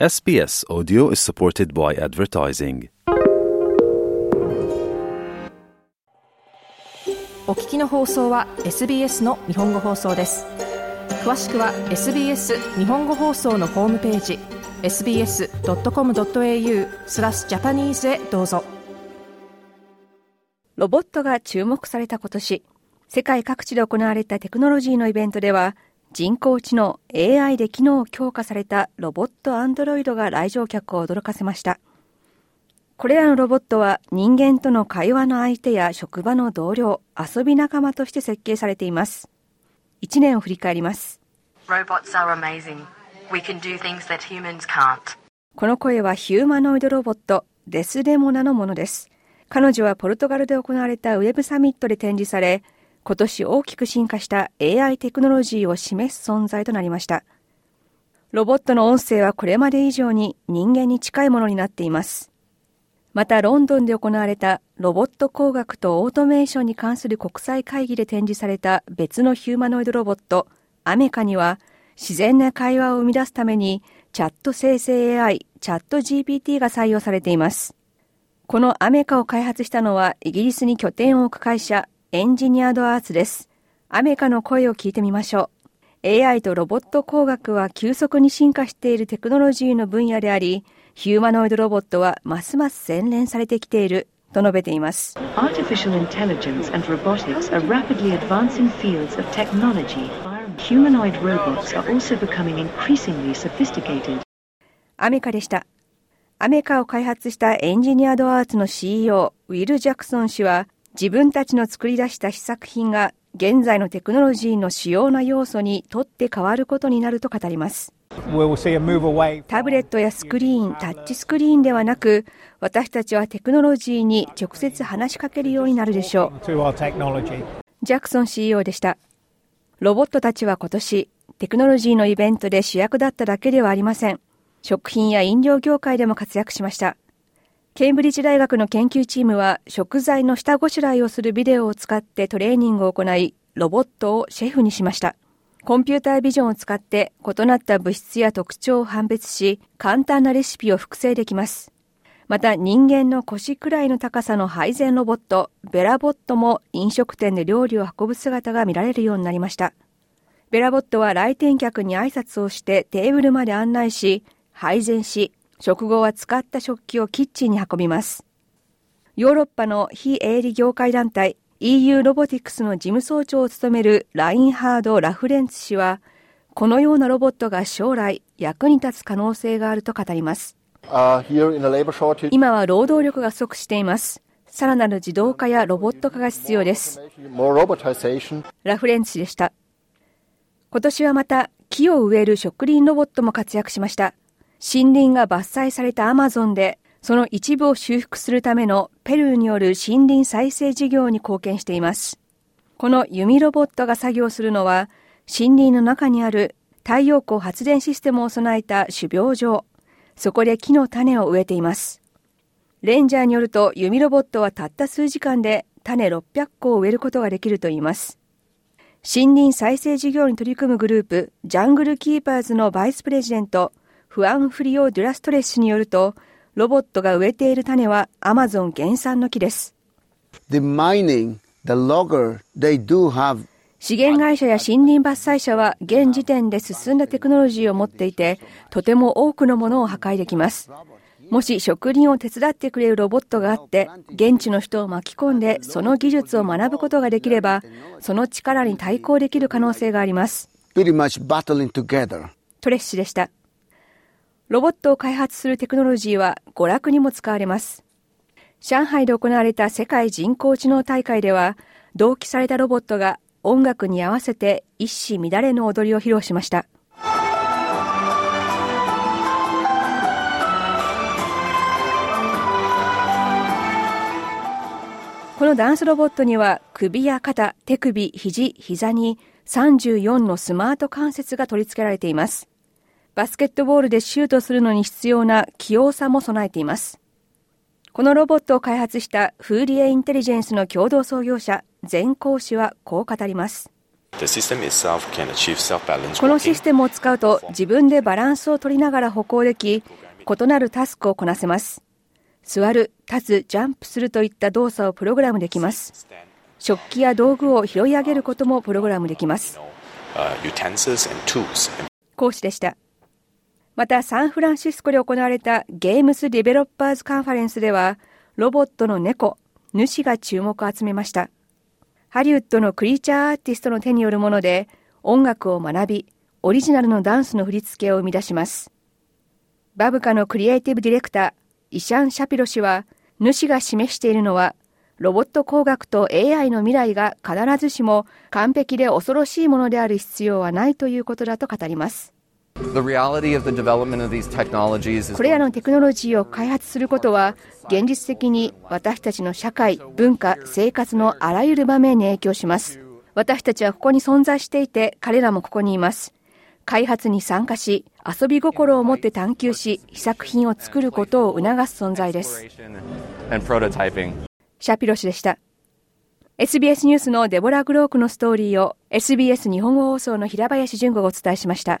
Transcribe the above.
SBS Audio is supported by advertising. お聞きの放送は SBS の日本語放送です詳しくは SBS 日本語放送のホームページ sbs.com.au スラスジャパニーズへどうぞロボットが注目された今年世界各地で行われたテクノロジーのイベントでは人工知能 AI で機能を強化されたロボットアンドロイドが来場客を驚かせました。これらのロボットは人間との会話の相手や職場の同僚、遊び仲間として設計されています。1年を振り返ります。この声はヒューマノイドロボット、デスデモナのものです。彼女はポルトガルで行われたウェブサミットで展示され、今年大きく進化した AI テクノロジーを示す存在となりました。ロボットの音声はこれまで以上に人間に近いものになっています。また、ロンドンで行われたロボット工学とオートメーションに関する国際会議で展示された別のヒューマノイドロボット、アメカには、自然な会話を生み出すために、チャット生成 AI、チャット GPT が採用されています。このアメカを開発したのは、イギリスに拠点を置く会社、エンジニアアーツです。アメカの声を聞いてみましょう。AI とロボット工学は急速に進化しているテクノロジーの分野であり、ヒューマノイドロボットはますます洗練されてきていると述べています。アメカでした。アメカを開発したエンジニアドアーツの CEO、ウィル・ジャクソン氏は、自分たちの作り出した試作品が現在のテクノロジーの主要な要素にとって変わることになると語ります。タブレットやスクリーン、タッチスクリーンではなく、私たちはテクノロジーに直接話しかけるようになるでしょう。ジャクソン CEO でした。ロボットたちは今年、テクノロジーのイベントで主役だっただけではありません。食品や飲料業界でも活躍しました。ケンブリッジ大学の研究チームは食材の下ごしらえをするビデオを使ってトレーニングを行い、ロボットをシェフにしました。コンピュータービジョンを使って異なった物質や特徴を判別し、簡単なレシピを複製できます。また人間の腰くらいの高さの配膳ロボット、ベラボットも飲食店で料理を運ぶ姿が見られるようになりました。ベラボットは来店客に挨拶をしてテーブルまで案内し、配膳し、食後は使った食器をキッチンに運びます。ヨーロッパの非営利業界団体 EU ロボティクスの事務総長を務めるラインハード・ラフレンツ氏は、このようなロボットが将来役に立つ可能性があると語ります。今は労働力が不足しています。さらなる自動化やロボット化が必要です。ラフレンツ氏でした。今年はまた木を植える植林ロボットも活躍しました。森林が伐採されたアマゾンで、その一部を修復するためのペルーによる森林再生事業に貢献しています。この弓ロボットが作業するのは、森林の中にある太陽光発電システムを備えた種苗場。そこで木の種を植えています。レンジャーによると弓ロボットはたった数時間で種600個を植えることができるといいます。森林再生事業に取り組むグループ、ジャングルキーパーズのバイスプレジデント、フアンフリオ・デュラストレスによると、ロボットが植えている種はアマゾン原産の木です。The mining, the logger, they do have 資源会社や森林伐採者は現時点で進んだテクノロジーを持っていて、とても多くのものを破壊できます。もし植林を手伝ってくれるロボットがあって、現地の人を巻き込んでその技術を学ぶことができれば、その力に対抗できる可能性があります。トレッシュでした。ロボットを開発するテクノロジーは娯楽にも使われます。上海で行われた世界人工知能大会では、同期されたロボットが音楽に合わせて一糸乱れの踊りを披露しました。このダンスロボットには首や肩、手首、肘、膝に34のスマート関節が取り付けられています。バスケットボールでシュートするのに必要な器用さも備えています。このロボットを開発したフーリエインテリジェンスの共同創業者、全講師はこう語ります。このシステムを使うと自分でバランスを取りながら歩行でき、異なるタスクをこなせます。座る、立つ、ジャンプするといった動作をプログラムできます。食器や道具を拾い上げることもプログラムできます。講師でした。またサンフランシスコで行われたゲームスディベロッパーズカンファレンスでは、ロボットの猫、主が注目を集めました。ハリウッドのクリーチャーアーティストの手によるもので、音楽を学び、オリジナルのダンスの振り付けを生み出します。バブカのクリエイティブディレクター、イシャン・シャピロ氏は、主が示しているのは、ロボット工学と AI の未来が必ずしも完璧で恐ろしいものである必要はないということだと語ります。これらのテクノロジーを開発することは、現実的に私たちの社会、文化、生活のあらゆる場面に影響します。私たちはここに存在していて、彼らもここにいます。開発に参加し、遊び心を持って探求し、試作品を作ることを促す存在です。シャピロ氏でした。SBS ニュースのデボラ・グロークのストーリーを SBS 日本語放送の平林純子がお伝えしました。